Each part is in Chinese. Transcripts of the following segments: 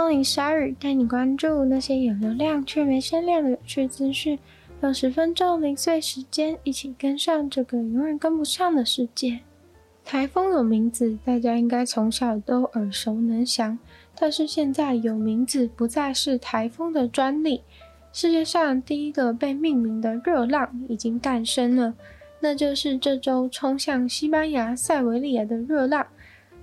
光临鲨语，带你关注那些有流量却没声量的有趣资讯。用十分钟零碎时间，一起跟上这个永远跟不上的世界。台风有名字，大家应该从小都耳熟能详。但是现在有名字不再是台风的专利，世界上第一个被命名的热浪已经诞生了，那就是这周冲向西班牙塞维利亚的热浪。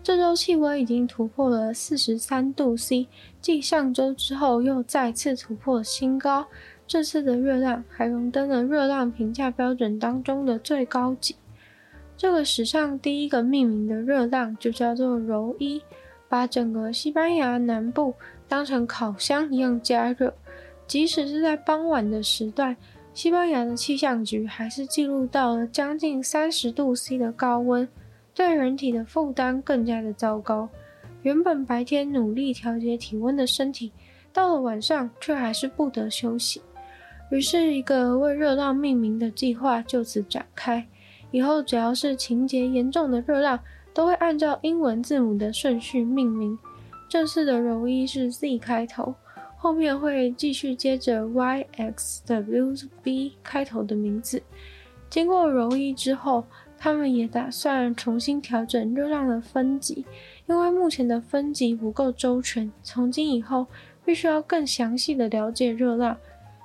这周气温已经突破了四十三度 C，继上周之后又再次突破新高。这次的热浪还荣登了热浪评价标准当中的最高级。这个史上第一个命名的热浪就叫做柔伊，把整个西班牙南部当成烤箱一样加热。即使是在傍晚的时段，西班牙的气象局还是记录到了将近三十度 C 的高温，对人体的负担更加的糟糕。原本白天努力调节体温的身体，到了晚上却还是不得休息。于是，一个为热浪命名的计划就此展开。以后只要是情节严重的热浪，都会按照英文字母的顺序命名。这次的柔伊是 Z 开头，后面会继续接着 Y、X、W、B 开头的名字。经过柔伊之后，他们也打算重新调整热浪的分级，因为目前的分级不够周全。从今以后，必须要更详细的了解热浪。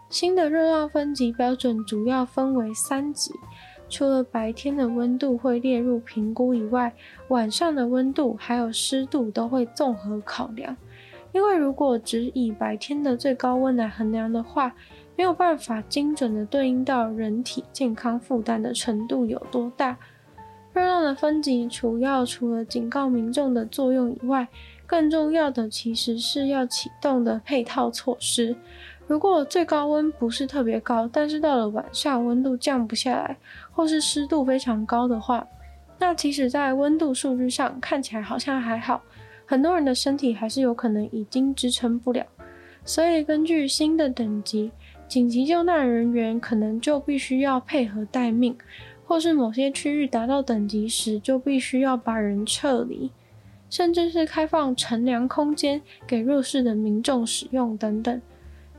新的热浪分级标准主要分为三级。除了白天的温度会列入评估以外，晚上的温度还有湿度都会综合考量。因为如果只以白天的最高温来衡量的话，没有办法精准的对应到人体健康负担的程度有多大。热浪的分级主要除了警告民众的作用以外，更重要的其实是要启动的配套措施。如果最高温不是特别高，但是到了晚上温度降不下来，或是湿度非常高的话，那即使在温度数据上看起来好像还好，很多人的身体还是有可能已经支撑不了。所以根据新的等级，紧急救难人员可能就必须要配合待命，或是某些区域达到等级时就必须要把人撤离，甚至是开放乘凉空间给弱势的民众使用等等。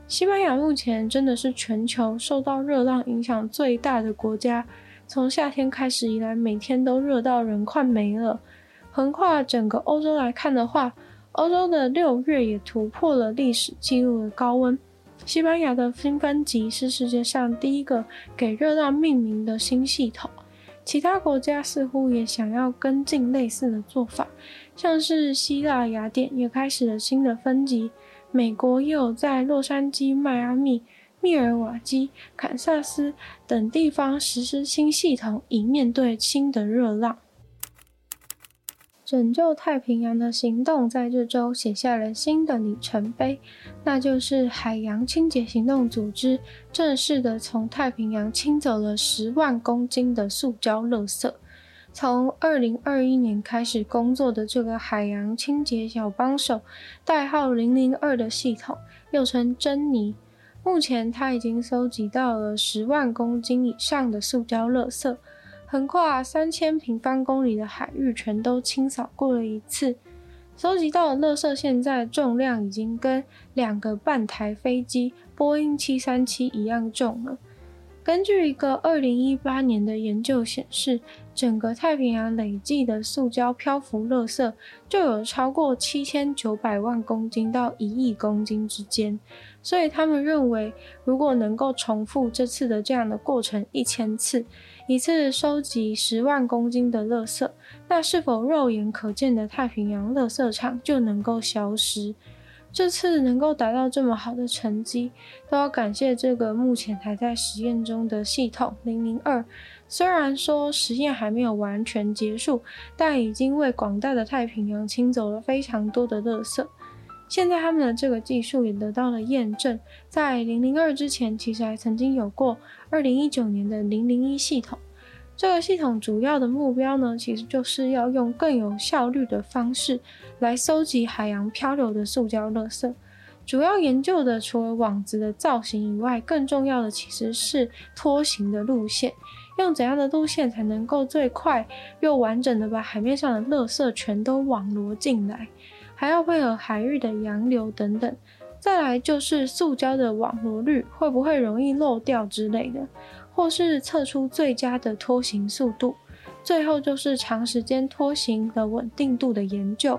西班牙目前真的是全球受到热浪影响最大的国家，从夏天开始以来，每天都热到人快没了。横跨整个欧洲来看的话，欧洲的六月也突破了历史记录的高温。西班牙的新分级是世界上第一个给热浪命名的新系统，其他国家似乎也想要跟进类似的做法，像是希腊雅典也开始了新的分级。美国也有在洛杉矶、迈阿密、密尔瓦基、堪萨斯等地方实施新系统，以面对新的热浪。拯救太平洋的行动在这周写下了新的里程碑，那就是海洋清洁行动组织正式的从太平洋清走了十万公斤的塑胶垃圾。从二零二一年开始工作的这个海洋清洁小帮手，代号零零二的系统，又称珍妮。目前他已经搜集到了十万公斤以上的塑胶垃圾，横跨三千平方公里的海域，全都清扫过了一次。搜集到的垃圾现在重量已经跟两个半台飞机波音七三七一样重了。根据一个二零一八年的研究显示，整个太平洋累计的塑胶漂浮垃圾就有超过七千九百万公斤到一亿公斤之间。所以他们认为，如果能够重复这次的这样的过程一千次，一次收集十万公斤的垃圾，那是否肉眼可见的太平洋垃圾场就能够消失？这次能够达到这么好的成绩，都要感谢这个目前还在实验中的系统零零二虽然说实验还没有完全结束，但已经为广大的太平洋清走了非常多的垃圾。现在他们的这个技术也得到了验证，在零零二之前，其实还曾经有过二零一九年的零零一系统。这个系统主要的目标呢，其实就是要用更有效率的方式来搜集海洋漂流的塑胶垃圾。主要研究的除了网子的造型以外，更重要的其实是拖行的路线，用怎样的路线才能够最快又完整的把海面上的垃圾全都网罗进来。还要配合海域的洋流等等，再来就是塑胶的网罗率会不会容易漏掉之类的，或是测出最佳的拖行速度，最后就是长时间拖行的稳定度的研究。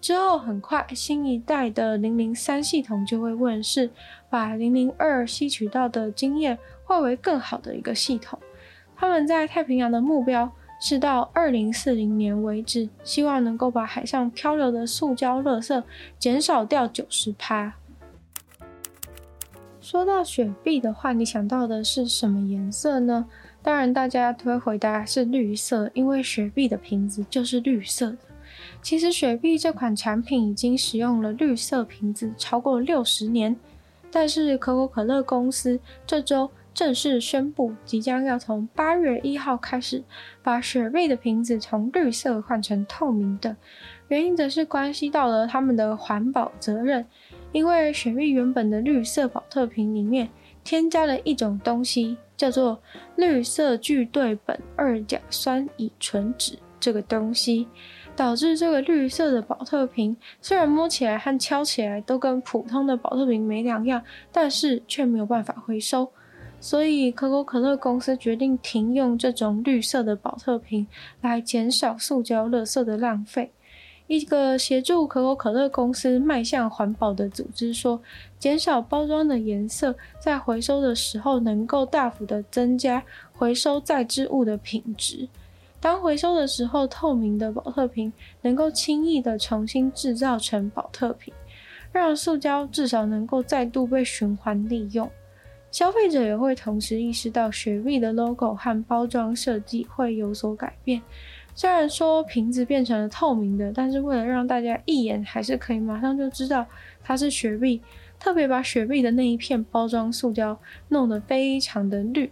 之后很快新一代的零零三系统就会问世，把零零二吸取到的经验化为更好的一个系统。他们在太平洋的目标。是到二零四零年为止，希望能够把海上漂流的塑胶垃圾减少掉九十趴。说到雪碧的话，你想到的是什么颜色呢？当然，大家都会回答是绿色，因为雪碧的瓶子就是绿色的。其实，雪碧这款产品已经使用了绿色瓶子超过六十年，但是可口可乐公司这周。正式宣布，即将要从八月一号开始，把雪碧的瓶子从绿色换成透明的。原因则是关系到了他们的环保责任，因为雪碧原本的绿色宝特瓶里面添加了一种东西，叫做绿色聚对苯二甲酸乙醇酯。这个东西导致这个绿色的宝特瓶虽然摸起来和敲起来都跟普通的宝特瓶没两样，但是却没有办法回收。所以，可口可乐公司决定停用这种绿色的保特瓶，来减少塑胶垃圾的浪费。一个协助可口可乐公司迈向环保的组织说，减少包装的颜色，在回收的时候能够大幅的增加回收再制物的品质。当回收的时候，透明的保特瓶能够轻易的重新制造成保特瓶，让塑胶至少能够再度被循环利用。消费者也会同时意识到雪碧的 logo 和包装设计会有所改变。虽然说瓶子变成了透明的，但是为了让大家一眼还是可以马上就知道它是雪碧，特别把雪碧的那一片包装塑胶弄得非常的绿。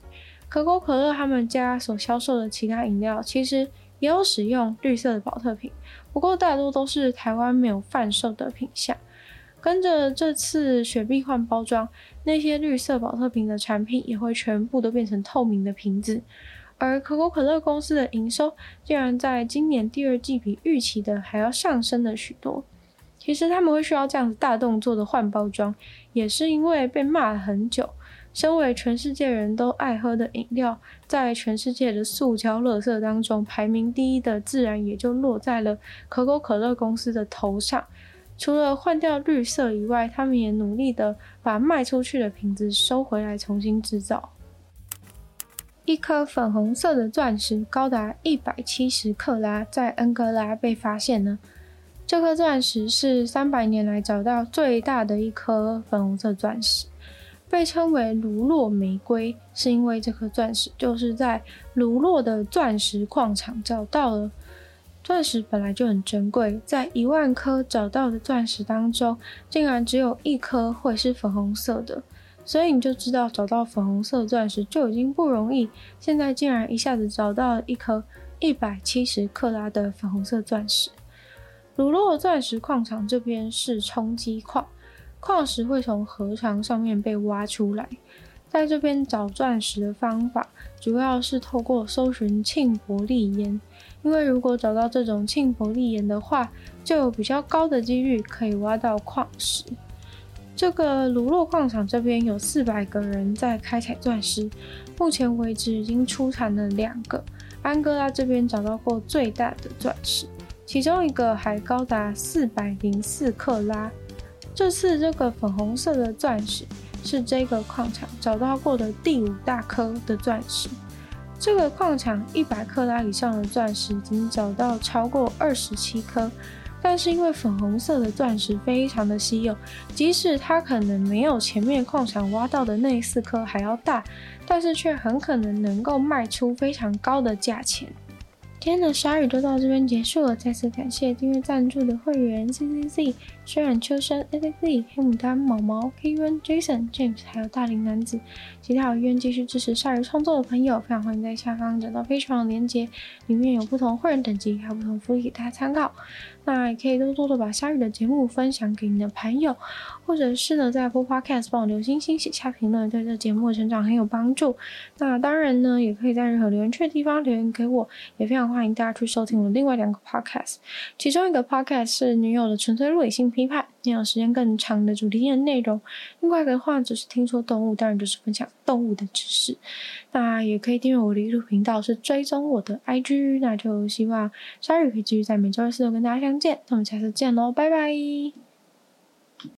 可口可乐他们家所销售的其他饮料其实也有使用绿色的宝特瓶，不过大多都是台湾没有贩售的品项。跟着这次雪碧换包装，那些绿色保特瓶的产品也会全部都变成透明的瓶子。而可口可乐公司的营收竟然在今年第二季比预期的还要上升了许多。其实他们会需要这样子大动作的换包装，也是因为被骂了很久。身为全世界人都爱喝的饮料，在全世界的塑胶垃圾当中排名第一的，自然也就落在了可口可乐公司的头上。除了换掉绿色以外，他们也努力的把卖出去的瓶子收回来，重新制造。一颗粉红色的钻石高达一百七十克拉，在恩哥拉被发现呢。这颗钻石是三百年来找到最大的一颗粉红色钻石，被称为卢洛玫瑰，是因为这颗钻石就是在卢洛的钻石矿场找到了。钻石本来就很珍贵，在一万颗找到的钻石当中，竟然只有一颗会是粉红色的，所以你就知道找到粉红色钻石就已经不容易。现在竟然一下子找到了一颗一百七十克拉的粉红色钻石。鲁洛钻石矿场这边是冲击矿，矿石会从河床上面被挖出来，在这边找钻石的方法主要是透过搜寻庆伯利岩。因为如果找到这种庆伯利岩的话，就有比较高的几率可以挖到矿石。这个鲁洛矿场这边有四百个人在开采钻石，目前为止已经出产了两个。安哥拉这边找到过最大的钻石，其中一个还高达四百零四克拉。这次这个粉红色的钻石是这个矿场找到过的第五大颗的钻石。这个矿场一百克拉以上的钻石已经找到超过二十七颗，但是因为粉红色的钻石非常的稀有，即使它可能没有前面矿场挖到的那四颗还要大，但是却很可能能够卖出非常高的价钱。今天的鲨鱼就到这边结束了，再次感谢订阅赞助的会员 C C C、虽然秋生、A Z Z、黑牡丹、毛毛、K U N、Jason、James，还有大龄男子，其他有愿继续支持鲨鱼创作的朋友，非常欢迎在下方找到非常的链接，里面有不同会员等级，还有不同福利给大家参考。那也可以多多的把鲨鱼的节目分享给你的朋友，或者是呢在 Apple Podcast 帮我留星星、写下评论，对这节目的成长很有帮助。那当然呢，也可以在任何留言区的地方留言给我，也非常欢迎大家去收听我另外两个 Podcast，其中一个 Podcast 是女友的纯粹理性批判，那有时间更长的主题的内容；另外的话只是听说动物，当然就是分享动物的知识。那也可以订阅我的 YouTube 频道，是追踪我的 IG。那就希望鲨鱼可以继续在每周二、四都跟大家相见。那我们下次见喽，拜拜。